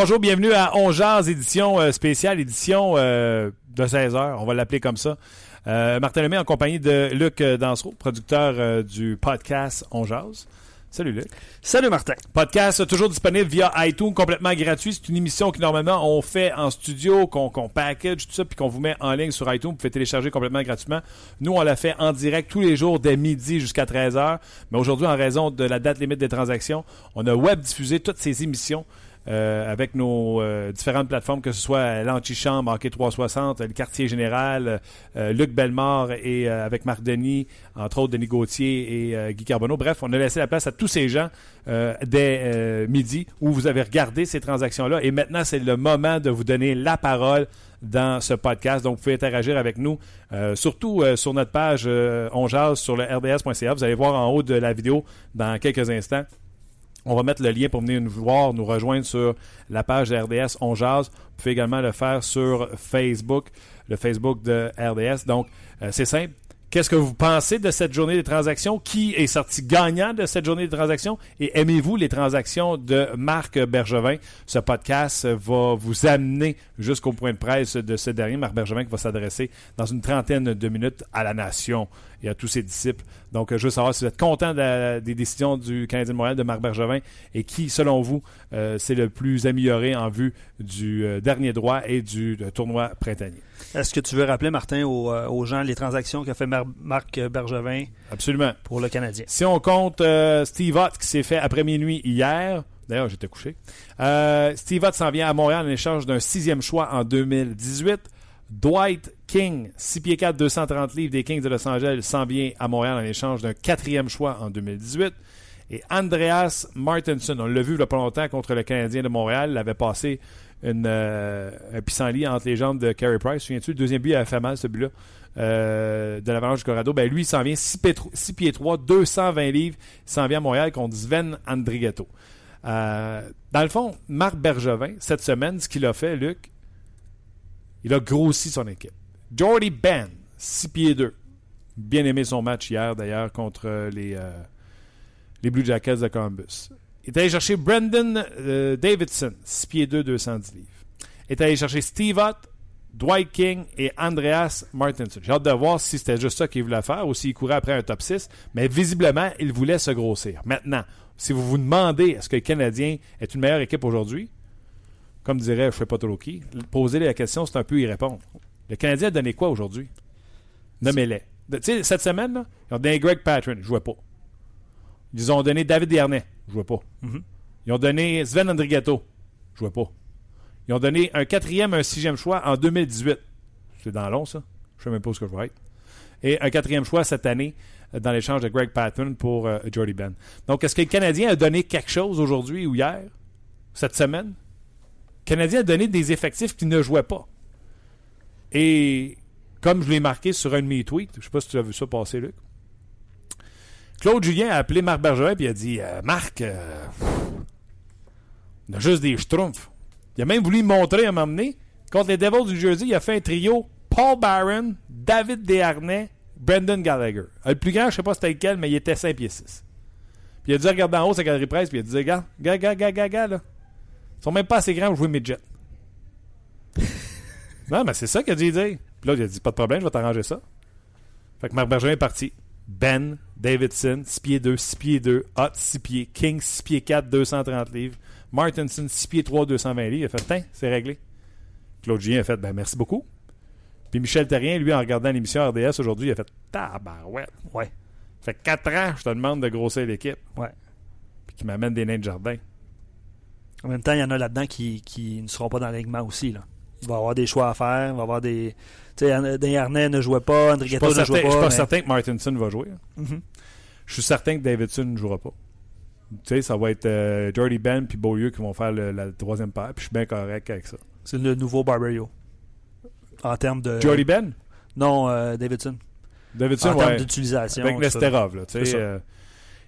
Bonjour, bienvenue à On Jazz, édition euh, spéciale, édition euh, de 16 heures, on va l'appeler comme ça. Euh, Martin Lemay en compagnie de Luc Dansereau, producteur du podcast On Jazz. Salut Luc. Salut Martin. Podcast toujours disponible via iTunes, complètement gratuit. C'est une émission qui normalement on fait en studio, qu'on qu'on package, tout ça, puis qu'on vous met en ligne sur iTunes. Vous pouvez télécharger complètement gratuitement. Nous, on la fait en direct tous les jours dès midi jusqu'à 13h. Mais aujourd'hui, en raison de la date limite des transactions, on a web diffusé toutes ces émissions. Euh, avec nos euh, différentes plateformes, que ce soit l'Antichambre, Hockey 360, le Quartier Général, euh, Luc Bellemare et euh, avec Marc Denis, entre autres Denis Gauthier et euh, Guy Carbonneau. Bref, on a laissé la place à tous ces gens euh, dès euh, midi où vous avez regardé ces transactions-là. Et maintenant, c'est le moment de vous donner la parole dans ce podcast. Donc, vous pouvez interagir avec nous, euh, surtout euh, sur notre page euh, sur le rds.ca. Vous allez voir en haut de la vidéo dans quelques instants. On va mettre le lien pour venir nous voir, nous rejoindre sur la page de RDS On Jazz. Vous pouvez également le faire sur Facebook, le Facebook de RDS. Donc, euh, c'est simple. Qu'est-ce que vous pensez de cette journée des transactions? Qui est sorti gagnant de cette journée des transactions? Et aimez-vous les transactions de Marc Bergevin? Ce podcast va vous amener jusqu'au point de presse de ce dernier, Marc Bergevin, qui va s'adresser dans une trentaine de minutes à la nation et à tous ses disciples. Donc, je veux savoir si vous êtes content des décisions du Canadien de Montréal de Marc Bergevin et qui, selon vous, euh, c'est le plus amélioré en vue du euh, dernier droit et du euh, tournoi printanier. Est-ce que tu veux rappeler, Martin, aux, euh, aux gens les transactions qu'a fait Mar- Marc Bergevin? Absolument. pour le Canadien? Si on compte euh, Steve Ott qui s'est fait après minuit hier, d'ailleurs j'étais couché, euh, Steve Ott s'en vient à Montréal en échange d'un sixième choix en 2018. Dwight King, 6 pieds 4, 230 livres des Kings de Los Angeles, s'en vient à Montréal en échange d'un quatrième choix en 2018. Et Andreas Martinson, on l'a vu il y a pas longtemps contre le Canadien de Montréal, il avait passé une, euh, un pissenlit entre les jambes de Carey Price. Souviens-tu, le deuxième but avait fait mal, ce but-là, euh, de l'Avalanche du Colorado. Ben, lui, il s'en vient 6 pieds, 6 pieds 3, 220 livres. Il s'en vient à Montréal contre Sven Andrigetto. Euh, dans le fond, Marc Bergevin, cette semaine, ce qu'il a fait, Luc, il a grossi son équipe. Jordy Ben, 6 pieds 2. Bien aimé son match hier, d'ailleurs, contre les, euh, les Blue Jackets de Columbus. Il est allé chercher Brendan euh, Davidson, 6 pieds 2, 210 livres. Il est allé chercher Steve Ott, Dwight King et Andreas Martinson. J'ai hâte de voir si c'était juste ça qu'il voulait faire ou s'il courait après un top 6, mais visiblement, il voulait se grossir. Maintenant, si vous vous demandez est-ce que le Canadien est une meilleure équipe aujourd'hui, comme dirait je ne sais pas trop qui, poser la question, c'est un peu y répondre. Le Canadien a donné quoi aujourd'hui? Nommez-les. Tu sais, cette semaine, là, ils ont donné Greg Patron, je jouais pas. Ils ont donné David Dernay, je jouais pas. Mhm. Ils ont donné Sven Andrigetto, je jouais pas. Ils ont donné un quatrième, un sixième choix en 2018. C'est dans long, ça. Je sais même pas ce que je vais être. Et un quatrième choix cette année euh, dans l'échange de Greg Patton pour euh, Jordy Ben. Donc, est-ce que le Canadien a donné quelque chose aujourd'hui ou hier, cette semaine? Le Canadien a donné des effectifs qui ne jouaient pas. Et comme je l'ai marqué sur un de mes tweets, je sais pas si tu as vu ça passer, Luc. Claude Julien a appelé Marc Bergevin et il a dit euh, Marc, euh, pff, on a juste des schtroumpfs. Il a même voulu montrer à m'emmener. Contre les Devils du Jersey, il a fait un trio Paul Barron, David Desharnais, Brendan Gallagher. Euh, Le plus grand, je sais pas c'était lequel, mais il était 5 pieds 6. Puis il a dit regarder en haut sa galerie presse, puis il a dit regarde, gars, gars, gars, gars, gars, là. Ils sont même pas assez grands pour jouer midget. non, mais c'est ça qu'il a dit dire. Puis là, il a dit pas de problème, je vais t'arranger ça. Fait que Marc Bergevin est parti. Ben, Davidson, 6 pieds 2, 6 pieds 2, Hot, 6 pieds, King, 6 pieds 4, 230 livres, Martinson, 6 pieds 3, 220 livres. Il a fait, tiens, c'est réglé. Claude Julien a fait, ben merci beaucoup. Puis Michel Terrien, lui, en regardant l'émission RDS aujourd'hui, il a fait, tabarouette. Ouais. Fait 4 ans, je te demande de grossir l'équipe. Ouais. Puis qui m'amène des nains de jardin. En même temps, il y en a là-dedans qui, qui ne seront pas dans l'alignement aussi. Là. Il va avoir des choix à faire. Va avoir des. Tu sais, Desharnais ne jouait pas, Andrigato ne jouait pas. je suis pas mais- certain que Martinson va jouer. Mhm. Je suis certain que Davidson ne jouera pas. Tu sais, ça va être euh, Jordy Ben puis Beaulieu qui vont faire le- la troisième paire. Puis je suis bien correct avec ça. C'est le nouveau Barbario. En termes de. Jordy Ben? Non, euh, Davidson. Davidson, en termes d'utilisation. Avec. Nesterov, là, tu sais, euh,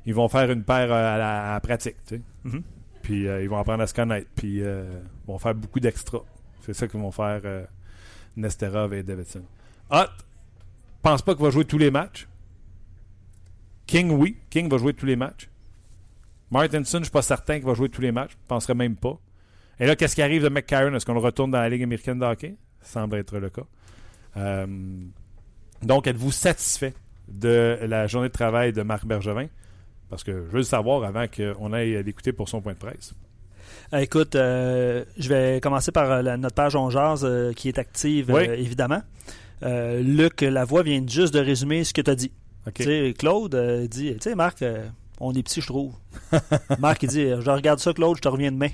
ils vont faire une paire euh, à la, à pratique, tu sais. Mhm. Puis ils vont apprendre à se connaître, puis euh, ils vont faire beaucoup d'extra. C'est ça qu'ils vont faire euh, Nesterov et Davidson. Hot, pense pas qu'il va jouer tous les matchs. King, oui. King va jouer tous les matchs. Martinson, je suis pas certain qu'il va jouer tous les matchs. Je penserais même pas. Et là, qu'est-ce qui arrive de McCarron? Est-ce qu'on le retourne dans la Ligue américaine de hockey? Ça semble être le cas. Euh, donc, êtes-vous satisfait de la journée de travail de Marc Bergevin? Parce que je veux le savoir avant qu'on aille l'écouter pour son point de presse. Euh, Écoute, euh, je vais commencer par euh, la- notre page On Jase, euh, qui est active, Oui. évidemment. Luc Lavoie vient juste de résumer ce que tu as dit. Claude dit, tu sais, Marc, on est petit, je trouve. Marc, il dit, je regarde ça, Claude, je te reviens demain.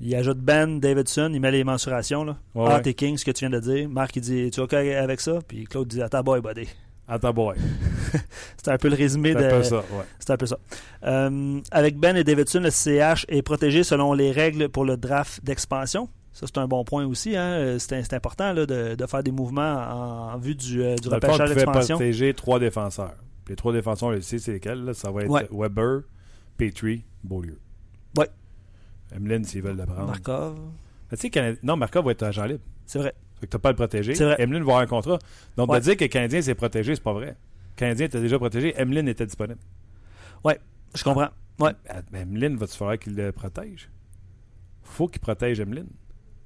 Il ajoute Ben Davidson, il met les mensurations. Là. Ouais, ah, t'es King, ce que tu viens de dire. Marc, il dit, tu es OK avec ça? Puis Claude dit, attends, boy, buddy. Attends, boy. C'était un peu le résumé C'est de. un peu ça, ouais. C'est un peu ça. Euh, avec Ben et Davidson, le CH est protégé selon les règles pour le draft d'expansion. Ça, c'est un bon point aussi. Hein. Euh, C'est important là, de, de faire des mouvements en, en vue du, euh, du Dans repêchage d'expansion. protéger trois défenseurs. Les trois défenseurs, on c'est lesquels? là? Ça va être Ouais. Weber, Petrie, Beaulieu. Ouais. Emeline, s'ils veulent le prendre. Markov. Mais Tu sais, Cana- non, Markov va être agent libre. C'est vrai. Fait que t'as pas à le protéger. Emeline va avoir un contrat. Donc, Ouais. de dire que le Canadien s'est protégé, c'est pas vrai. Le Canadien était déjà protégé. Emeline était disponible. Je comprends. Ouais. Emeline, va-tu falloir qu'il le protège? faut qu'il protège Emeline.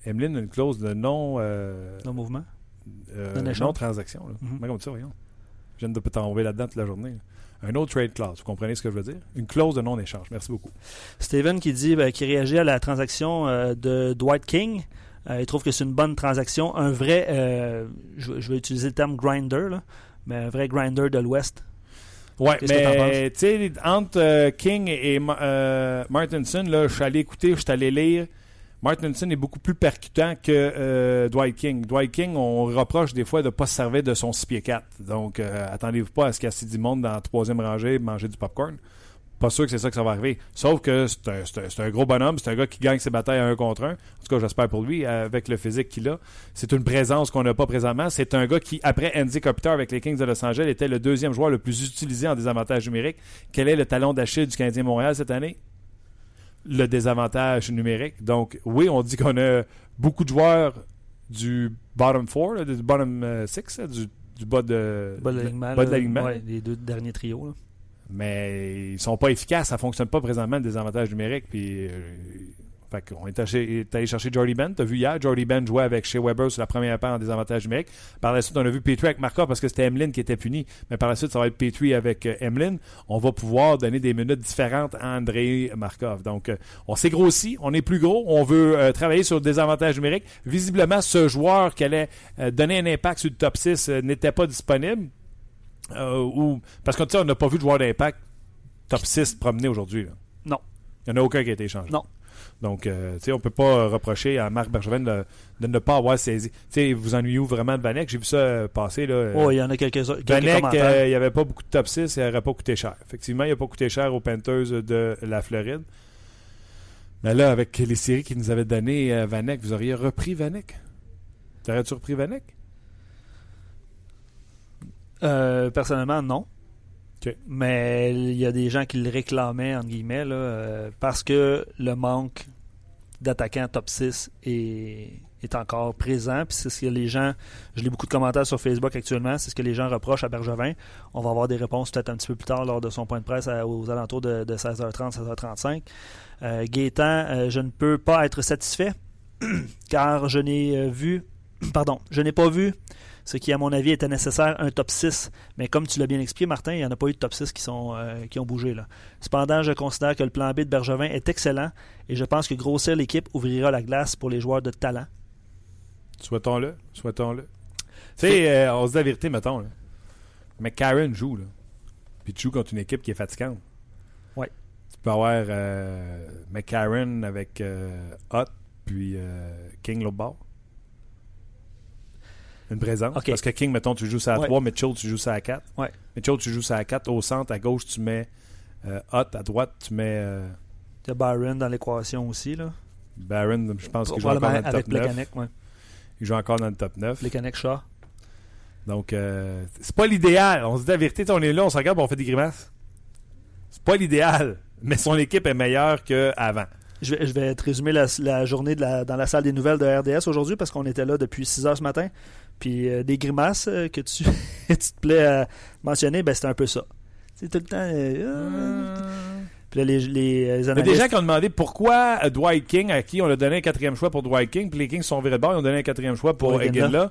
Emeline a une clause de non... euh, Le mouvement. euh, non-transaction. là. Comment on dit ça, voyons? Je viens de tomber là-dedans toute la journée. là. Un no trade clause, vous comprenez ce que je veux dire? Une clause de non-échange. Merci beaucoup. Steven qui dit ben, qui réagit à la transaction euh, de Dwight King. Euh, il trouve que c'est une bonne transaction. Un vrai, euh, je, je vais utiliser le terme grinder, là, mais un vrai grinder de l'Ouest. Ouais, mais tu sais, entre euh, King et Ma- euh, Martinson, là, je suis allé écouter, je suis allé lire. Martinson est beaucoup plus percutant que euh, Dwight King. Dwight King, on reproche des fois de ne pas se servir de son 6 pieds 4. Donc, attendez-vous pas à ce qu'il y ait assez du monde dans la troisième rangée manger du popcorn. Pas sûr que c'est ça que ça va arriver. Sauf que c'est un, c'est un- c'est un gros bonhomme, c'est un gars qui gagne ses batailles à un contre un. En tout cas, j'espère pour lui, avec le physique qu'il a. C'est une présence qu'on n'a pas présentement. C'est un gars qui, après Andy Kopitar avec les Kings de Los Angeles, était le deuxième joueur le plus utilisé en désavantage numérique. Quel est le talon d'Achille du Canadien Montréal cette année? Le désavantage numérique. Donc, oui, on dit qu'on a beaucoup de joueurs du bottom four, là, du bottom euh, six, là, du, du bas de, Bas de l'alignement. Ouais, les deux derniers trios. là. Mais ils sont pas efficaces, ça fonctionne pas présentement le désavantage numérique. Puis, euh, fait qu'on est allé, allé chercher Jordy Ben. T'as vu hier, Jordy Ben jouait avec Shea Weber sur la première paire en désavantage numérique. Par la suite, on a vu Petrie avec Markov parce que c'était Emeline qui était puni. Mais par la suite, ça va être Petrie avec euh, Emeline. On va pouvoir donner des minutes différentes à Andrei Markov. Donc, euh, on s'est grossi, on est plus gros, on veut travailler sur le désavantage numérique. Visiblement, ce joueur qui allait donner un impact sur le top 6 euh, n'était pas disponible. Euh, ou, parce que tu sais, on n'a pas vu de joueur d'impact top 6 promener aujourd'hui. Non. Il n'y en a aucun qui a été échangé. Non. Donc, euh, tu sais, on peut pas reprocher à Marc Bergevin de, de ne pas avoir saisi. Tu sais, vous ennuyez-vous vraiment de Vanek? J'ai vu ça euh, passer. Là, Oh, il y en a quelques, quelques Vanek, euh, il n'y avait pas beaucoup de top 6 et il n'aurait pas coûté cher. Effectivement, il n'a pas coûté cher aux Panthers de la Floride. Mais là, avec les séries qu'il nous avait donné euh, Vanek, vous auriez repris Vanek? T'aurais-tu repris Vanek? Euh, personnellement, non. Mais il y a des gens qui le réclamaient, entre guillemets, là, euh, parce que le manque d'attaquants top 6 est, est encore présent. Puis c'est ce que les gens, je lis beaucoup de commentaires sur Facebook actuellement, c'est ce que les gens reprochent à Bergevin. On va avoir des réponses peut-être un petit peu plus tard lors de son point de presse à- aux alentours de, de 16h30, 16h35. Euh, Gaétan, euh, je ne peux pas être satisfait car je n'ai vu, pardon, je n'ai pas vu ce qui, à mon avis, était nécessaire, un top 6. Mais comme tu l'as bien expliqué, Martin, il n'y en a pas eu de top 6 qui, sont, euh, qui ont bougé. Là. Cependant, je considère que le plan B de Bergevin est excellent et je pense que grossir l'équipe ouvrira la glace pour les joueurs de talent. Souhaitons-le. Souhaitons-le. Tu sais, euh, on se dit la vérité, mettons. Là. Mais Karen joue, là. Puis tu joues contre une équipe qui est fatigante. Ouais. Tu peux avoir euh, McCarron avec euh, Hutt, puis euh, King bord. Une présence. Parce que King, mettons, tu joues ça à Ouais. 3, Mitchell, tu joues ça à 4. Ouais. Mitchell, tu joues ça à 4. Au centre, à gauche, tu mets euh, Hutt. À droite, tu mets euh, Il y a Byron dans l'équation aussi. Là. Barron. Je pense qu'il joue encore dans le avec top 9. Plekanec, ouais. Il joue encore dans le top 9. Plekanec, Shaw. Donc, euh, c'est pas l'idéal. On se dit la vérité, on est là, on se regarde, on fait des grimaces. C'est pas l'idéal, mais son équipe est meilleure qu'avant. Je vais, je vais te résumer la, la journée de la- dans la salle des nouvelles de RDS aujourd'hui parce qu'on était là depuis 6 heures ce matin. Puis euh, des grimaces euh, que tu, tu te plais à mentionner, ben c'était un peu ça. C'est tout le temps. euh, ah. Puis là, les, les, les Il y a des gens qui ont demandé pourquoi Dwight King, à qui on a donné un quatrième choix pour Dwight King, puis les Kings sont virés de bord, ils ont donné un quatrième choix pour Pour. Eginla.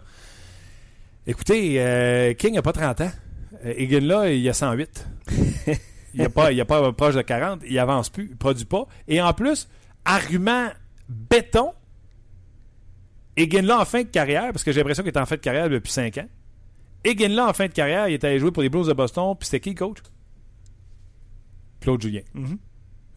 Écoutez, euh, King n'a pas 30 ans. Eginla, il a 108. il n'est pas, il est pas proche de 40. Il avance plus, il produit pas. Et en plus, argument béton, Eginla en fin de carrière, parce que j'ai l'impression qu'il est en fin de carrière depuis 5 ans. Eginla en fin de carrière, il est allé jouer pour les Blues de Boston, puis c'était qui coach? Claude Julien. Mhm.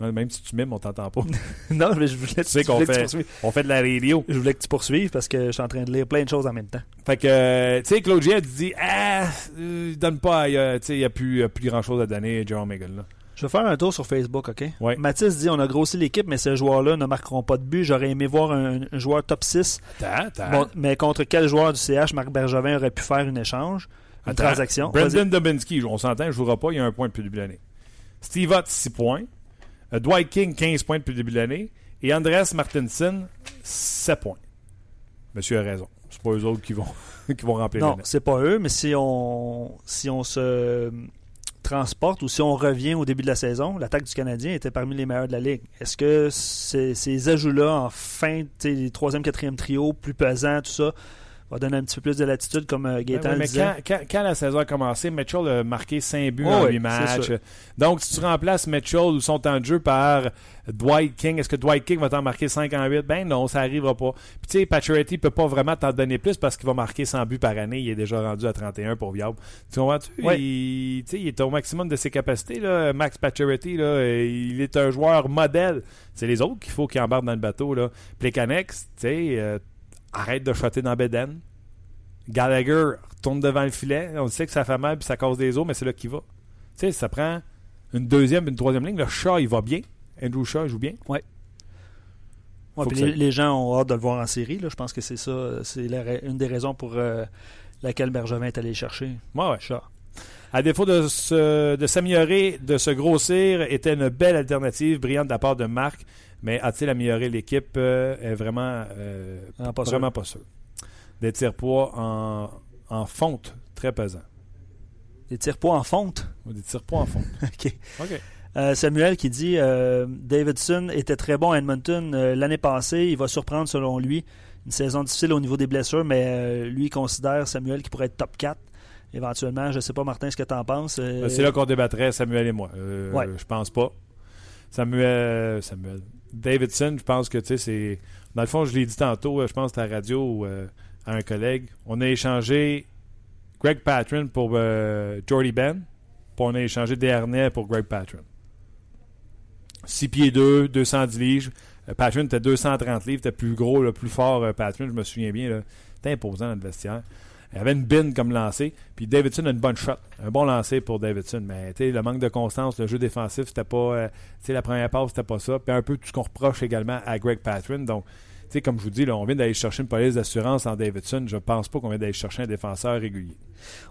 Même si tu m'aimes, on t'entend pas. non, mais je voulais, Tu sais qu'on que tu fait, poursuives. on fait de la radio. Je voulais que tu poursuives parce que je suis en train de lire plein de choses en même temps. Fait que, euh, tu sais, Claude Julien tu dis, ah, euh, il donne pas, tu sais, il n'y a plus, grand chose à donner, Jerome Megan, là. Je vais faire un tour sur Facebook, OK? Ouais. Mathis dit on a grossi l'équipe, mais ces joueurs-là ne marqueront pas de but. J'aurais aimé voir un, un joueur top 6. Attends, attends. Bon, mais contre quel joueur du CH Marc Bergevin aurait pu faire une échange Une Attends. transaction? Brendan Dubinsky, on s'entend, je ne jouera pas, il y a un point depuis le début de l'année. Steve Ott, 6 points. Euh, Dwight King, 15 points depuis le début de l'année. Et Andreas Martinson, 7 points. Monsieur a raison. C'est pas eux autres qui vont, qui vont remplir Non, c'est pas eux, mais si on, si on se transporte ou si on revient au début de la saison, l'attaque du Canadien était parmi les meilleurs de la Ligue. Est-ce que ces, ajouts-là en fin, les troisième, quatrième trio, plus pesants, tout ça, va donner un petit peu plus de latitude comme euh, Ben oui, le mais disait? quand, quand- quand la saison a commencé, Mitchell a marqué 5 buts Oh en oui, 8 c'est matchs. Donc, si tu remplaces Mitchell ou son temps de jeu par Dwight King, est-ce que Dwight King va t'en marquer 5 en 8? Ben non, ça n'arrivera pas. Puis tu sais, Pacioretty peut pas vraiment t'en donner plus parce qu'il va marquer 100 buts par année. Il est déjà rendu à 31 pour Viable. Tu comprends-tu? Ouais. Il, tu sais, il est au maximum de ses capacités. Là. Max Pacioretty, là, il est un joueur modèle. C'est les autres qu'il faut qu'ils embarquent dans le bateau. Là. Plecanex, tu sais, euh, arrête de shotter dans Beden. Gallagher retourne devant le filet. On sait que ça fait mal puis ça cause des os, mais c'est là qu'il va. Tu sais, ça prend une deuxième, une troisième ligne. Le Shaw, il va bien. Andrew Shaw, il joue bien. Ouais, puis que les, ça- les gens ont hâte de le voir en série. là. Je pense que c'est ça, c'est la une des raisons pour euh, laquelle Bergevin est allé le chercher. Ouais, ouais. Shaw. À défaut de, se- de s'améliorer, de se grossir, était une belle alternative brillante de la part de Marc. Mais a-t-il amélioré l'équipe? Euh, est vraiment, euh, Ah, pas sûr. vraiment pas sûr. Des tirs-poids en, en fonte, très pesant. Des tirs-poids en fonte? Ou Des tirs-poids en fonte. OK. OK. Euh, Samuel qui dit euh, Davidson était très bon à Edmonton euh, l'année passée. Il va surprendre selon lui. Une saison difficile au niveau des blessures, mais lui il considère Samuel qui pourrait être top 4 éventuellement. Je sais pas, Martin, ce que tu en penses. C'est là qu'on débattrait, Samuel et moi. Ouais. Je pense pas. Samuel, Samuel. Davidson, je pense que, tu sais, c'est. Dans le fond, je l'ai dit tantôt, euh, je pense, à la radio euh, à un collègue. On a échangé Greg Patron pour euh, Jordy Ben, puis on a échangé Desharnais pour Greg Patron. 6 pieds 2, 210 livres. Patron était 230 livres, était plus gros, le plus fort, Patron, je me souviens bien. là. C'était imposant dans le vestiaire. Il avait une bin comme lancé. Puis Davidson a une bonne shot. Un bon lancer pour Davidson. Mais le manque de constance, le jeu défensif, c'était pas. euh, la première passe, c'était pas ça. Puis un peu tout ce qu'on reproche également à Greg Patron. Donc, sais, comme je vous dis, là, on vient d'aller chercher une police d'assurance en Davidson. Je pense pas qu'on vient d'aller chercher un défenseur régulier.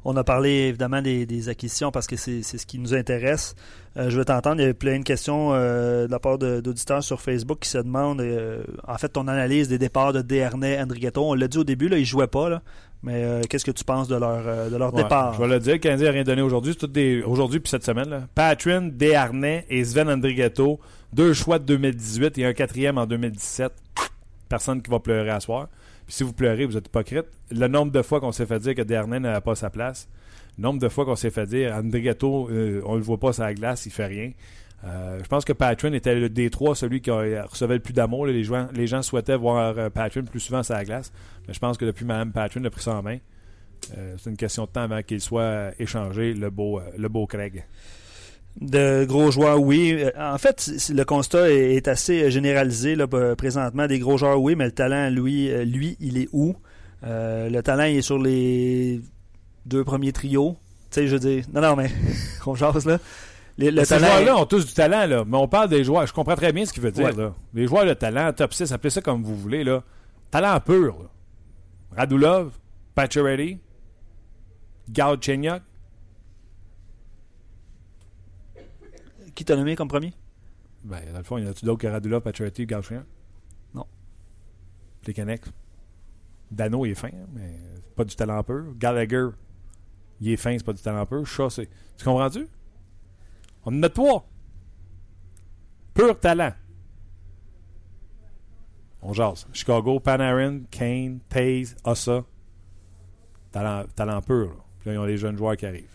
On a parlé évidemment des, des acquisitions parce que c'est ce qui nous intéresse. Euh, je veux t'entendre. Il y a plein de questions euh, de la part d'auditeurs sur Facebook qui se demandent euh, en fait ton analyse des départs de Desharnais, Andrighetto. On l'a dit au début, là, ils jouaient pas. Là, mais euh, qu'est-ce que tu penses de leur, euh, de leur Ouais, départ? Je vais le dire, le Canadien n'a rien donné aujourd'hui. Des. Aujourd'hui puis cette semaine. Là. Desharnais et Sven Andrighetto. Deux choix de 2018 et un quatrième en 2017. Personne qui va pleurer à soir. Puis si vous pleurez, vous êtes hypocrite. Le nombre de fois qu'on s'est fait dire que Desharnais n'avait pas sa place. Le nombre de fois qu'on s'est fait dire Andrighetto, euh, on le voit pas sur la glace, il fait rien. Euh, je pense que Patron était le des trois, celui qui a- recevait le plus d'amour. Les gens, souhaitaient voir euh, Patron plus souvent sur la glace. Mais je pense que depuis Mme Patron a pris ça en main. Euh, c'est une question de temps avant qu'il soit euh, échangé, euh, le beau Craig. De gros joueurs, oui. Euh, En fait, le constat est, assez généralisé là, présentement. Des gros joueurs, oui, mais le talent, lui, euh, lui il est où? Euh, le talent, il est sur les deux premiers trios. Tu sais, je veux dire. Non, non, mais on jase là. Les- le Ces joueurs-là ont tous du talent, là. Mais on parle des joueurs. Je comprends très bien ce qu'il veut dire, Ouais. là. Les joueurs de talent, top 6, appelez ça comme vous voulez, là. Talent pur, là. Radulov, Pacioretty, Galchenyuk. Qui t'a nommé comme premier? Ben, dans le fond, il y en a-tu d'autres que Radulov, Pacioretty, Galchenyuk? Non. Les Canucks. Dano, il est fin, hein, mais c'est pas du talent pur. Gallagher, il est fin, c'est pas du talent pur. Shaw, c'est... Tu comprends-tu? On en a trois. Pur talent. On jase. Chicago, Panarin, Kane, Taze, Ossa. Talent, talent pur. Là. Puis là, ils ont les jeunes joueurs qui arrivent.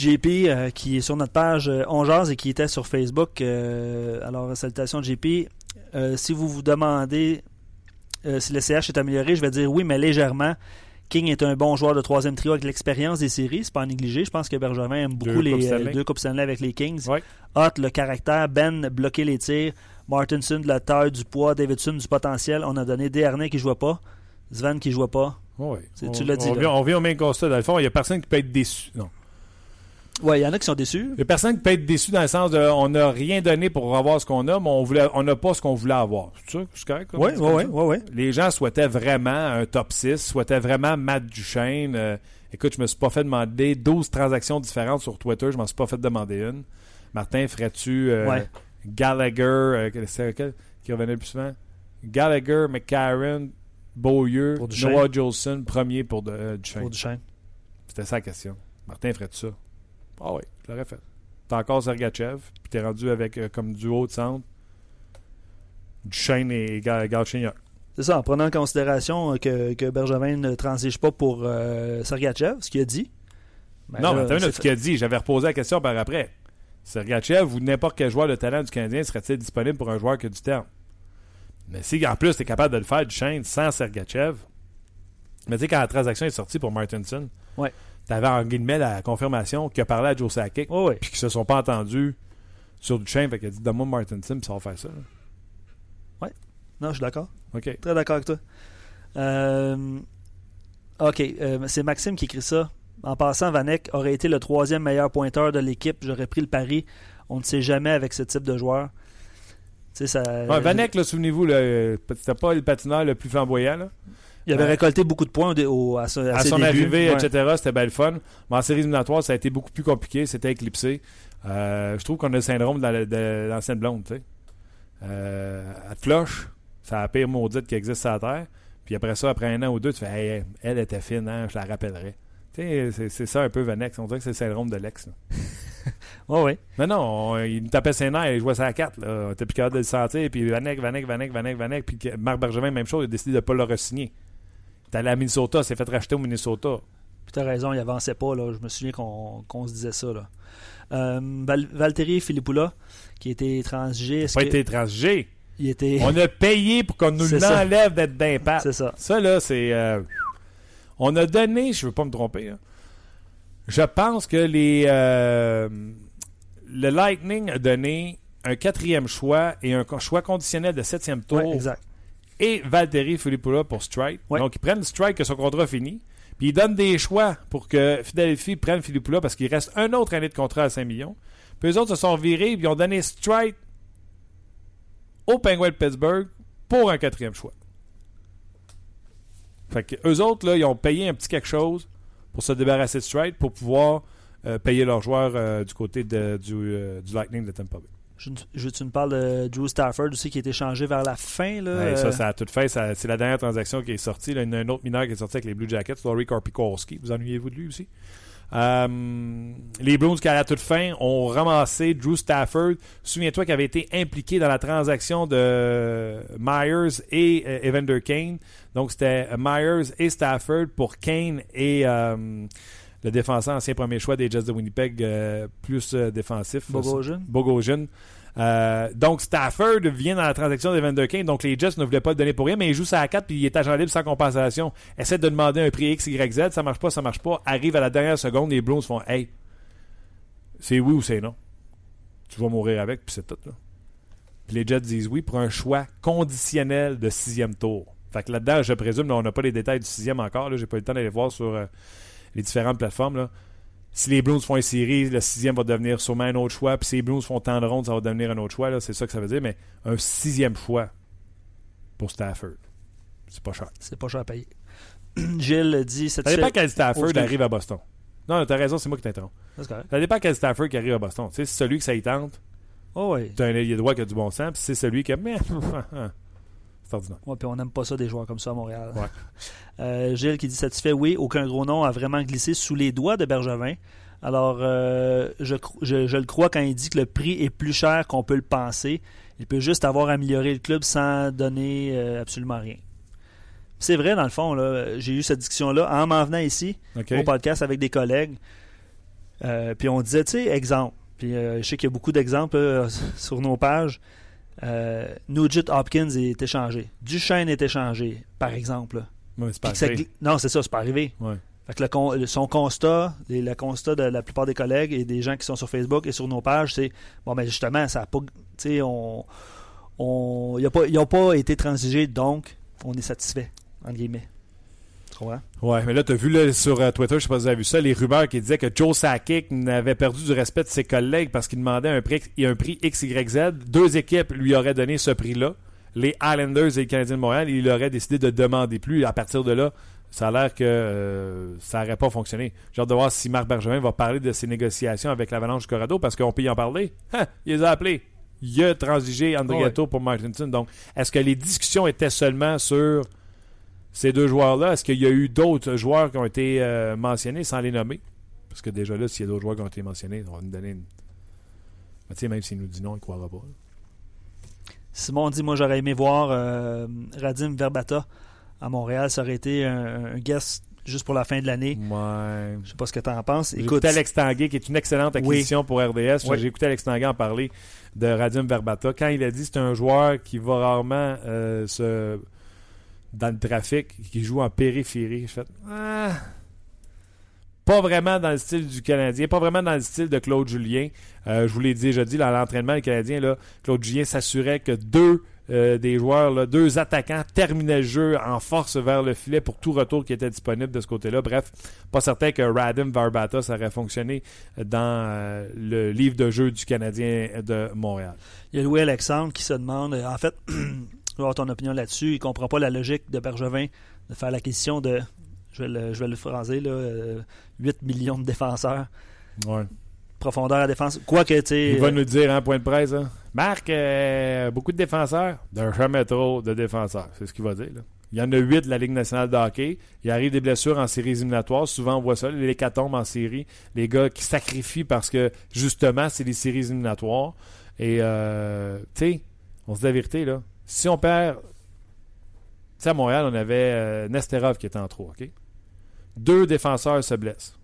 JP, euh, qui est sur notre page euh, On Jase et qui était sur Facebook. euh, alors, salutations JP. Euh, si vous vous demandez si le CH est amélioré, je vais dire oui, mais légèrement. King est un bon joueur de troisième trio avec l'expérience des séries, c'est pas à négliger. Je pense que Bergevin aime beaucoup Deux les Coupes deux Coupes Stanley avec les Kings. Ouais. Hot, le caractère, Ben, bloquer les tirs, Martinson, de la taille, du poids, Davidson, du potentiel. On a donné Desharnais qui jouait pas, Sven qui jouait pas. Oui. Tu l'as dit, on là? vient, on vient au même constat. Dans le fond, il n'y a personne qui peut être déçu. Non. Ouais, il y en a qui sont déçus. Il n'y a personne qui peut être déçu dans le sens de on n'a rien donné pour avoir ce qu'on a, mais on voulait, on n'a pas ce qu'on voulait avoir. C'est ça? C'est correct? Oui, oui, oui, oui, oui. Les gens souhaitaient vraiment un top 6, souhaitaient vraiment Matt Duchesne. Euh, écoute, je me suis pas fait demander 12 transactions différentes sur Twitter, je m'en suis pas fait demander une. Martin, ferais-tu euh, Ouais. Gallagher, euh, c'est lequel qui revenait le plus souvent? Gallagher, McCarron, Beaulieu. Noah Jolson, premier pour de, Duchesne. Pour Duchesne. C'était ça la question. Martin, ferais-tu ça? Ah oui, je l'aurais fait. T'as encore Sergachev, puis t'es rendu avec euh, comme duo de centre Duchesne et Ga- Galchenyuk. C'est ça, en prenant en considération euh, que, que Bergevin ne transige pas pour euh, Sergachev, ce qu'il a dit. Ben non, là, mais t'as vu c'est ce qu'il a dit. J'avais reposé la question par après. Sergachev ou n'importe quel joueur de talent du Canadien serait-il disponible pour un joueur qui a du terme? Mais si en plus t'es capable de le faire du chaîne sans Sergachev, mais tu sais, quand la transaction est sortie pour Martinson, Ouais. T'avais en guillemets la confirmation qu'il a parlé à Joe Sakic, Ouais, ouais. puis qu'ils se sont pas entendus sur du chaîne, fait qu'il a dit Donne-moi Martinson, puis ça va faire ça. là. Non, je suis d'accord. OK. Très d'accord avec toi. Euh, ok, euh, c'est Maxime qui écrit ça. En passant, Vanek aurait été le troisième meilleur pointeur de l'équipe. J'aurais pris le pari. On ne sait jamais avec ce type de joueur. Ça, Ouais, Vanek, souvenez-vous, c'était pas le patineur le plus flamboyant. Là. Il avait récolté beaucoup de points au, au- à, ce- à à son débuts. arrivée, Ouais. etc., c'était belle fun. Mais en séries éliminatoires, ça a été beaucoup plus compliqué. C'était éclipsé. Euh, je trouve qu'on a le syndrome de, la- de l'ancienne blonde. tu sais. Euh, elle te flush. C'est la pire maudite qui existe sur la Terre. Puis après ça, après un an ou deux, tu fais Hey, elle était fine, hein, je la rappellerai. C'est, ça un peu Vanex. On dirait que c'est le syndrome de l'ex. là. Ouais, ouais. Non, non, on- il nous tapait ses nerfs, il jouait sur la carte. Là. On était plus capable de le sentir. Puis Vanek, Vanek, Vanek, Vanek, Vanek. Puis Marc Bergevin, même chose, il a décidé de ne pas le re-signer. Est allé à Minnesota, s'est fait racheter au Minnesota. Puis t'as raison, il avançait pas. Là. Je me souviens qu'on se disait ça. Là. Euh, Val- Valtteri Filippoula, qui était transigé. est-ce pas que- été transigé. il était. On a payé pour qu'on nous l'enlève d'être d'impact. C'est ça. Ça, là, c'est. euh, on a donné, je veux pas me tromper, hein. je pense que les. euh, le Lightning a donné un quatrième choix et un choix conditionnel de septième tour Ouais, exact. Et Valtteri Filippoula pour Strike. Ouais. Donc, ils prennent Strike que son contrat fini. Puis ils donnent des choix pour que Philadelphie prenne Filippoula parce qu'il reste un autre année de contrat à 5 millions. Puis eux autres se sont virés et ils ont donné Strike au Penguin de Pittsburgh pour un quatrième choix. Fait que eux autres, là, ils ont payé un petit quelque chose pour se débarrasser de Strike pour pouvoir euh, payer leurs joueurs euh, du côté de- du, euh, du Lightning de Tampa Bay. Je, je- tu me parles de Drew Stafford aussi qui a été changé vers la fin. Là, ça, euh, ça a tout fait. ça- c'est la dernière transaction qui est sortie. là. Il y en a un autre mineur qui est sorti avec les Blue Jackets, Laurie Korpikoski. Vous ennuyez-vous de lui aussi? Euh, les Bruins, qui à toute fin, ont ramassé Drew Stafford. Souviens-toi qu'il avait été impliqué dans la transaction de Myers et euh, Evander Kane. Donc, c'était euh, Myers et Stafford pour Kane et euh, le défenseur, ancien premier choix des Jets de Winnipeg, euh, plus euh, défensif. Bogosian. Bogosian. Euh, donc Stafford vient dans la transaction d'Evander Kane, donc les Jets ne voulaient pas le donner pour rien, mais il joue ça à 4 puis il est agent libre sans compensation. Essaie de demander un prix X, Y, Z, ça marche pas, ça marche pas. Arrive à la dernière seconde, les Browns font Hey, c'est oui ou c'est non. Tu vas mourir avec, puis c'est tout. Là. Puis les Jets disent oui pour un choix conditionnel de sixième tour. Fait que là-dedans, je présume, là, on n'a pas les détails du sixième encore. J'ai pas eu le temps d'aller voir sur euh, les différentes plateformes. Là. Si les Blues font une série, le sixième va devenir sûrement un autre choix. Puis si les Blues font tant de rondes, ça va devenir un autre choix. C'est ça que ça veut dire. Mais un sixième choix pour Stafford, c'est pas cher. C'est pas cher à payer. Gilles dit Ça dépend quel Stafford Oh, arrive à Boston. Non, t'as raison, c'est moi qui t'interromps. Ça dépend quel Stafford qui arrive à Boston. Tu sais, c'est celui que ça y tente, Oh, oui. t'as un ailier droit qui a du bon sens, puis c'est celui qui a. Ouais, puis on n'aime pas ça des joueurs comme ça à Montréal. Ouais. Euh, Gilles qui dit satisfait, oui, aucun gros nom a vraiment glissé sous les doigts de Bergevin. Alors, euh, je, cro- je- je le crois quand il dit que le prix est plus cher qu'on peut le penser. Il peut juste avoir amélioré le club sans donner euh, absolument rien. C'est vrai, dans le fond, j'ai eu cette discussion-là en m'en venant ici au podcast avec des collègues. Puis on disait, tu sais, exemple. Puis je sais qu'il y a beaucoup d'exemples sur nos pages. Euh, Nugent Hopkins est échangé. Duchesne est échangé, par exemple. Ouais, c'est pas ça non, c'est ça, c'est pas arrivé. Ouais. Fait que le con- le- son constat, et le constat de la plupart des collègues et des gens qui sont sur Facebook et sur nos pages, c'est bon, mais justement, ça a pas. Tu sais, on. on y a pas, ils n'ont pas été transigés, donc on est satisfait, entre guillemets. Comprends? Ouais, mais là, t'as vu là, sur euh, Twitter, je sais pas si vous avez vu ça, les rumeurs qui disaient que Joe Sakic n'avait perdu du respect de ses collègues parce qu'il demandait un prix, un prix XYZ. Deux équipes lui auraient donné ce prix-là. Les Islanders et les Canadiens de Montréal, il aurait décidé de demander plus. À partir de là, ça a l'air que euh, ça n'aurait pas fonctionné. J'ai hâte de voir si Marc Bergevin va parler de ses négociations avec l'Avalanche du Colorado parce qu'on peut y en parler. Ha! il les a appelés. Il a transigé Andriato pour Martinson. Donc, est-ce que les discussions étaient seulement sur ces deux joueurs-là, est-ce qu'il y a eu d'autres joueurs qui ont été euh, mentionnés sans les nommer? Parce que déjà là, s'il y a d'autres joueurs qui ont été mentionnés, on va nous donner une. Mais tu sais, même s'il nous dit non, il ne croira pas. Simon dit Moi, j'aurais aimé voir euh, Radim Verbata à Montréal. Ça aurait été un, un guest juste pour la fin de l'année. Ouais. Je sais pas ce que tu en penses. Écoute, Alex Tanguay, qui est une excellente acquisition pour RDS. Oui. J'ai écouté Alex Tanguay en parler de Radim Verbata. Quand il a dit que c'est un joueur qui va rarement euh, se dans le trafic, qui joue en périphérie, je fais ah, pas vraiment dans le style du Canadien, pas vraiment dans le style de Claude Julien. Euh, je vous l'ai dit, je dis, dans l'entraînement, le Canadien, là, Claude Julien s'assurait que deux euh, des joueurs, là, deux attaquants terminaient le jeu en force vers le filet pour tout retour qui était disponible de ce côté-là. Bref, pas certain que Radim Verbata ça aurait fonctionné dans euh, le livre de jeu du Canadien de Montréal. il y a Louis Alexandre qui se demande En fait, avoir ton opinion là-dessus. Il comprend pas la logique de Bergevin de faire l'acquisition de. Je vais le, je vais le phraser, là, euh, 8 millions de défenseurs. Ouais. Profondeur à défense. Quoique, tu sais. Il va euh, nous dire, hein, point de presse, hein. Marc, euh, beaucoup de défenseurs, de jamais trop de défenseurs. C'est ce qu'il va dire. là. Il y en a huit de la Ligue nationale de hockey. Il arrive des blessures en séries éliminatoires. Souvent, on voit ça, les hécatombes en série. Les gars qui sacrifient parce que, justement, c'est les séries éliminatoires. Et, euh, tu sais, on se dit la vérité, là. Si on perd... Tu sais, à Montréal, on avait euh, Nesterov qui était en trop, OK? Deux défenseurs se blessent.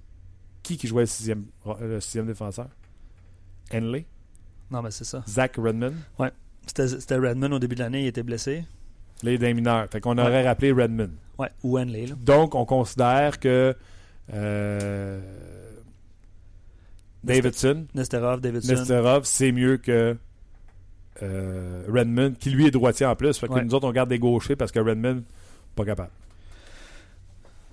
Qui qui jouait le sixième, le sixième défenseur? Henley? Non, mais c'est ça. Zach Redmond? C'était c'était Redmond au début de l'année, il était blessé. Est d'un mineur. Fait qu'on Ouais. aurait rappelé Redmond. Ouais, ou Henley, là. Donc, on considère que euh, Davidson, Nesterov, Davidson. Nesterov, c'est mieux que euh, Redmond, qui lui est droitier en plus. Fait que Ouais. nous autres, on garde des gauchers parce que Redmond, pas capable.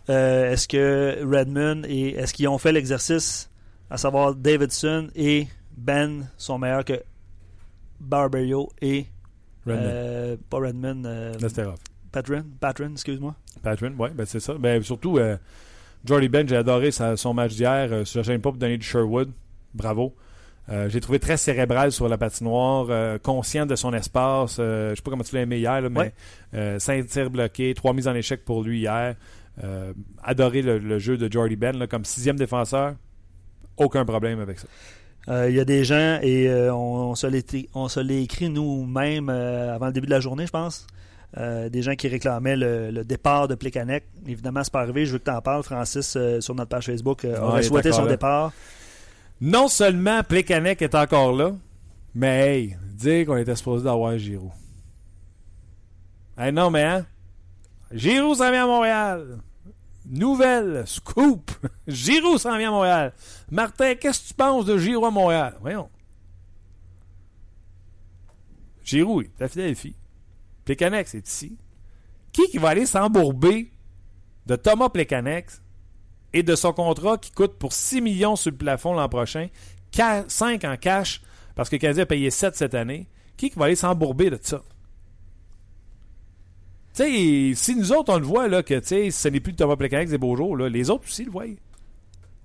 Euh, est-ce que Redmond et est-ce qu'ils ont fait l'exercice à savoir Davidson et Ben sont meilleurs que Barberio et Redmond. euh, pas Redmond. Patron Patron excuse-moi Patron, oui, ben c'est ça. Ben, surtout, Jordy Ben, j'ai adoré sa- son match d'hier. Euh, je ne gêne pas pour donner du Sherwood. Bravo. Euh, j'ai trouvé très cérébral sur la patinoire, euh, conscient de son espace. Euh, je sais pas comment tu l'as aimé hier, là, mais Ouais. euh, cinq tirs bloqués, trois mises en échec pour lui hier. Adoré le, le jeu de Jordy Ben là, comme sixième défenseur. Aucun problème avec ça. Il y a des gens et on, on se l'est- on écrit nous-mêmes avant le début de la journée je pense Euh, des gens qui réclamaient le, le départ de Plekanec évidemment c'est pas arrivé je veux que tu en parles Francis euh, sur notre page Facebook euh, Ouais, il est souhaité son là. départ Non seulement Plekanec est encore là, mais hey, dire qu'on était supposé d'avoir Giroud. Hey, non, mais hein? Giroud s'en vient à Montréal. Nouvelle, scoop. Giroud s'en vient à Montréal. Martin, qu'est-ce que tu penses de Giroud à Montréal? Voyons. Giroud est à Philadelphie. Plekanec, c'est ici. Qui qui va aller s'embourber de Thomas Plecanex et de son contrat qui coûte pour 6 millions sur le plafond l'an prochain, 5 en cash, parce que le Canadien a payé 7 cette année. Qui qui va aller s'embourber de ça? Tu sais, si nous autres, on le voit, là, que ce n'est plus Thomas Plecanex des beaux jours, là, les autres aussi le voient.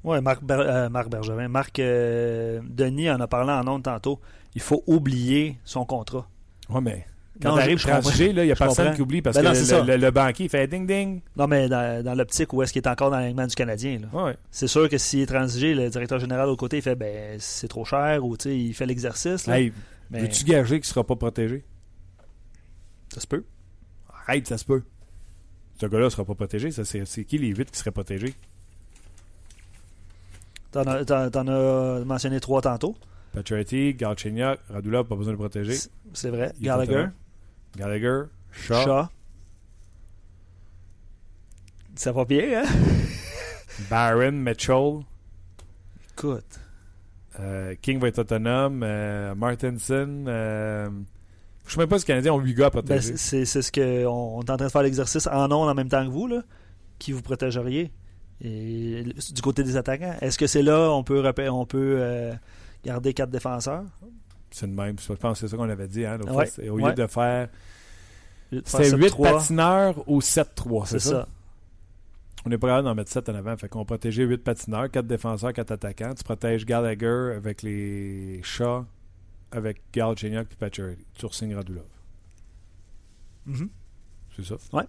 Oui, Marc, euh, Marc Bergevin. Marc euh, Denis en a parlé en ondes tantôt. Il faut oublier son contrat. Oui, mais quand tu arrives transigé, il n'y a personne qui oublie parce ben que le, le, banquier fait ding ding. Non, mais dans, l'optique où est-ce qu'il est encore dans l'alignement du Canadien. Ouais. C'est sûr que s'il est transigé, le directeur général au côté, il fait ben c'est trop cher ou il fait l'exercice. Hey, Veux-tu gager qu'il ne sera pas protégé? Ça se peut. Arrête, ça se peut. Ce gars-là ne sera pas protégé. c'est, qui les huit qui seraient protégés? T'en as, mentionné trois tantôt. Patriotty, Galchenyuk, Radulov, pas besoin de protéger. C'est vrai. Gallagher. Gallagher, Shaw. Shaw. Ça va bien, hein? Barron, Mitchell. Écoute. Euh, King va être autonome. Euh, Martinson. Euh, je ne sais même pas si les Canadiens ont 8 gars à ben, protéger. c'est ce qu'on est en train de faire l'exercice en ondes en même temps que vous, là, qui vous protégeriez? Et, du côté des attaquants. Est-ce que c'est là on peut, on peut garder quatre défenseurs? C'est le même. Je pense que c'est ça qu'on avait dit. Hein, au lieu de faire. C'est 8 patineurs ou 7-3, c'est ça? On n'est pas capable d'en mettre 7 en avant. Fait qu'on protégeait 8 patineurs, 4 défenseurs, 4 attaquants. Tu protèges Gallagher avec les chats, avec Gal Geniak et Patrick. Tu re Radulov. Mm-hmm. C'est ça? Ouais.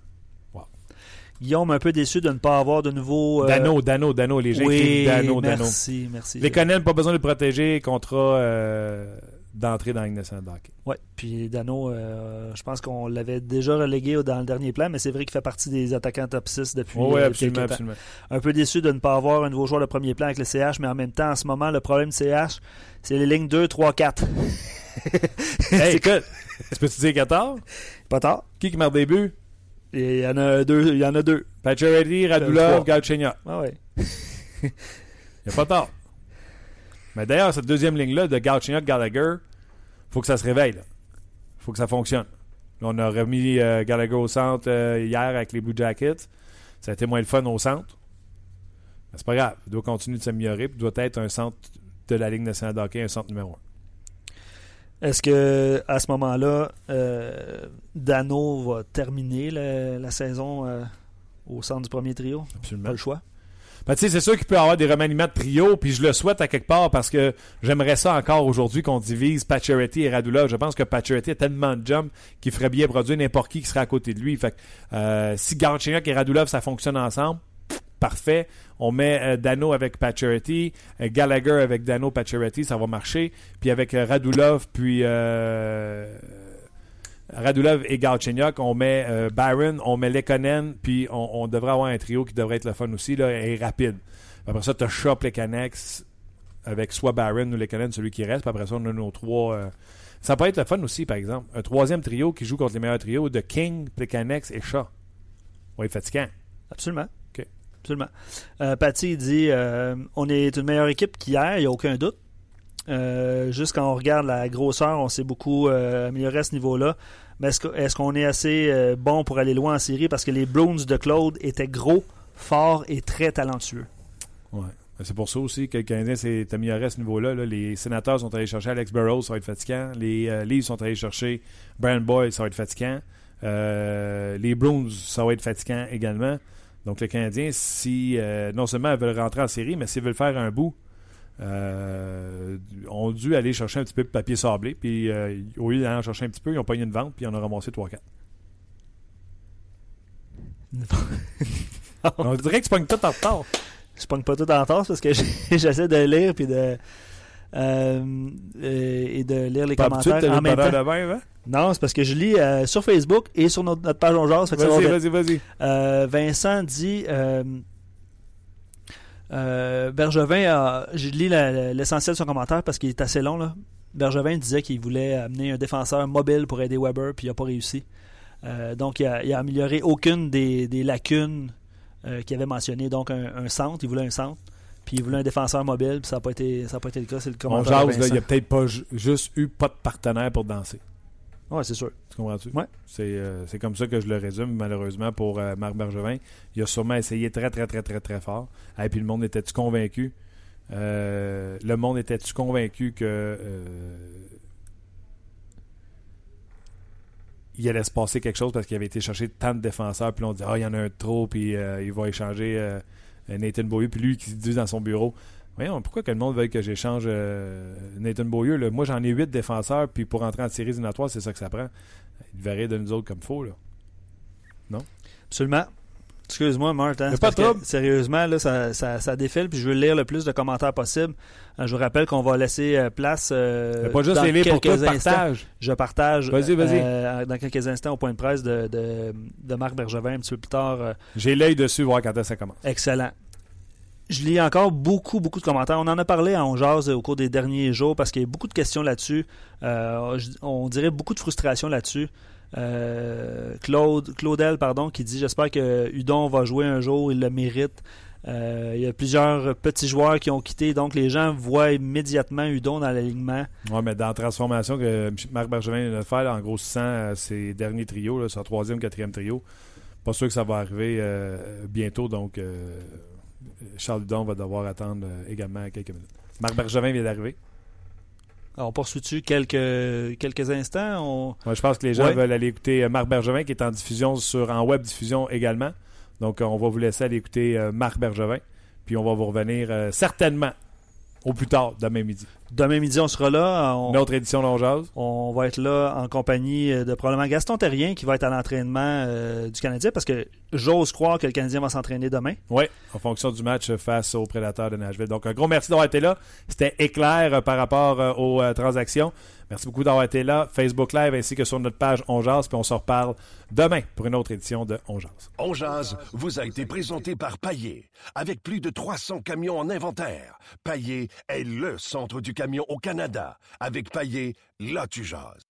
Guillaume, un peu déçu de ne pas avoir de nouveau. Euh... Dano, Dano, Dano. Les gens oui, Dano, Dano. Merci, merci. Les Connell, pas besoin de le protéger. Contrat euh, d'entrée dans la Oui, puis Dano, euh, je pense qu'on l'avait déjà relégué dans le dernier plan, mais c'est vrai qu'il fait partie des attaquants top 6 depuis oui, absolument, absolument. Un peu déçu de ne pas avoir un nouveau joueur de premier plan avec le CH, mais en même temps, en ce moment, le problème du CH, c'est les lignes 2, 3, 4. hey, écoute, tu peux-tu dire 14? Pas tard. Qui qui marque des buts? Il y en a deux. Il y en a deux. Pacioretty, Radulov, Galchenyuk. Ah ouais. il n'y a pas tard. Mais d'ailleurs, cette deuxième ligne-là de Galchenyuk, Gallagher, faut que ça se réveille. Il faut que ça fonctionne. on a remis euh, Gallagher au centre euh, hier avec les Blue Jackets. Ça a été moins le fun au centre. Mais c'est pas grave. Il doit continuer de s'améliorer. Il doit être un centre de la ligne nationale de hockey, un centre numéro un. Est-ce que à ce moment-là, euh, Dano va terminer la, saison au centre du premier trio? Absolument. Pas le choix? Ben, c'est sûr qu'il peut y avoir des remaniements de trio, puis je le souhaite à quelque part parce que j'aimerais ça encore aujourd'hui qu'on divise Pacioretty et Radula. Je pense que Pacioretty a tellement de jump qu'il ferait bien produire n'importe qui qui serait à côté de lui. Fait euh, si Garchignac et Radulov, ça fonctionne ensemble, parfait. On met euh, Dano avec Pacioretty, euh, Gallagher avec Dano Pacioretty, ça va marcher. Puis avec euh, Radulov, puis Radulov et Galchenyuk, on met Byron, on met Lekonen, puis on, devrait avoir un trio qui devrait être le fun aussi, là, et rapide. Après ça, tu as Shop, Lekanex, avec soit Byron ou Lekonen, celui qui reste. Puis après ça, on a nos trois... ça peut être le fun aussi, par exemple. Un troisième trio qui joue contre les meilleurs trios de King, Plekanex et Shaw. Oui, fatigant. Absolument absolument. Euh, Patty dit euh, on est une meilleure équipe qu'hier, il n'y a aucun doute. Euh, juste quand on regarde la grosseur, on s'est beaucoup amélioré à ce niveau-là. Mais est-ce qu'on est, assez bon pour aller loin en série? Parce que les Bruins de Claude étaient gros, forts et très talentueux? Ouais. C'est pour ça aussi que le Canadien s'est amélioré à ce niveau-là. Les sénateurs sont allés chercher Alex Burrows, ça va être fatigant. Les Leafs sont allés chercher Brian Boyd, ça va être fatigant. les Bruins, ça va être fatigant également. Donc, les Canadiens, si euh, non seulement veulent rentrer en série, mais s'ils veulent faire un bout, euh, ont dû aller chercher un petit peu de papier sablé. Puis, euh, au lieu d'aller en chercher un petit peu, ils ont pogné une vente, puis ils en ont ramassé 3-4. On dirait que tu pognes tout en retard. Je pogne pas tout en retard parce que j'essaie de lire puis de. et de lire les commentaires en même temps. Hein? Non, c'est parce que je lis euh, sur Facebook et sur notre, page On Vas-y, vas-y, vas-y. Euh, Vincent dit... Euh, Bergevin, je lis l'essentiel de son commentaire parce qu'il est assez long. Là. Bergevin disait qu'il voulait amener un défenseur mobile pour aider Weber, puis il n'a pas réussi. donc, il a, amélioré aucune des, lacunes qu'il avait mentionnées. Donc, un, centre, il voulait un centre. Puis il voulait un défenseur mobile, puis ça n'a pas, été, pas été le cas. C'est le commentaire. On il n'y a peut-être pas juste eu pas de partenaire pour danser. Ouais, c'est sûr. Tu comprends-tu? Ouais. C'est euh, c'est comme ça que je le résume, malheureusement, pour euh, Marc Bergevin. Il a sûrement essayé très, très, très, très, très fort. Et puis le monde était-tu convaincu? Euh, le monde était-tu convaincu que il allait se passer quelque chose parce qu'il avait été chercher tant de défenseurs, puis on dit Ah, il y en a un de trop, puis il va échanger Nathan Beaulieu, puis lui qui se dit dans son bureau Voyons, pourquoi que le monde veuille que j'échange euh, Nathan Beaulieu là? Moi, j'en ai huit défenseurs, puis pour entrer en série éliminatoire, c'est ça que ça prend. Il verrait de nous autres comme faux, là. Absolument. Excuse-moi, c'est pas de que. Sérieusement, là, ça, ça, ça défile, puis je veux lire le plus de commentaires possible. Euh, je vous rappelle qu'on va laisser euh, place. euh, pas juste dans les pour quelques toi, instants. partage. Je partage Vas-y, vas-y. euh, dans quelques instants au point de presse de, de, de Marc Bergevin un petit peu plus tard. euh, J'ai l'œil dessus, voir quand est-ce que ça commence. excellent. Je lis encore beaucoup, beaucoup de commentaires. On en a parlé à Jase au cours des derniers jours parce qu'il y a beaucoup de questions là-dessus. Euh, on dirait beaucoup de frustration là-dessus. Euh, Claude, Claudel, pardon, qui dit J'espère que Udon va jouer un jour, il le mérite. Euh, il y a plusieurs petits joueurs qui ont quitté, donc les gens voient immédiatement Udon dans l'alignement. Ouais, mais dans la transformation que Marc Bergevin vient de faire, en grossissant ses derniers trios, son troisième, quatrième trio, pas sûr que ça va arriver bientôt, donc Charles Hudon va devoir attendre euh, également quelques minutes. Marc Bergevin vient d'arriver. Alors, on poursuit-tu quelques, quelques instants On- je pense que les gens Ouais. veulent aller écouter euh, Marc Bergevin, qui est en diffusion sur en web diffusion également. Donc, euh, on va vous laisser aller écouter Marc Bergevin, puis on va vous revenir euh, certainement au plus tard demain midi. Demain midi, on sera là. On, Une autre édition d'On On va être là en compagnie euh, de probablement Gaston Terrien qui va être à l'entraînement euh, du Canadien parce que j'ose croire que le Canadien va s'entraîner demain. Oui, en fonction du match face aux Prédateurs de Nashville. Donc, un gros merci d'avoir été là. C'était éclair euh, par rapport euh, aux euh, transactions. Merci beaucoup d'avoir été là. Facebook Live ainsi que sur notre page On Jase. Puis on se reparle demain pour une autre édition de On Jase. On jase vous a été présenté par Paillé. Avec plus de 300 camions en inventaire, Paillé est le centre du camion au Canada. Avec Paillé, là tu jases.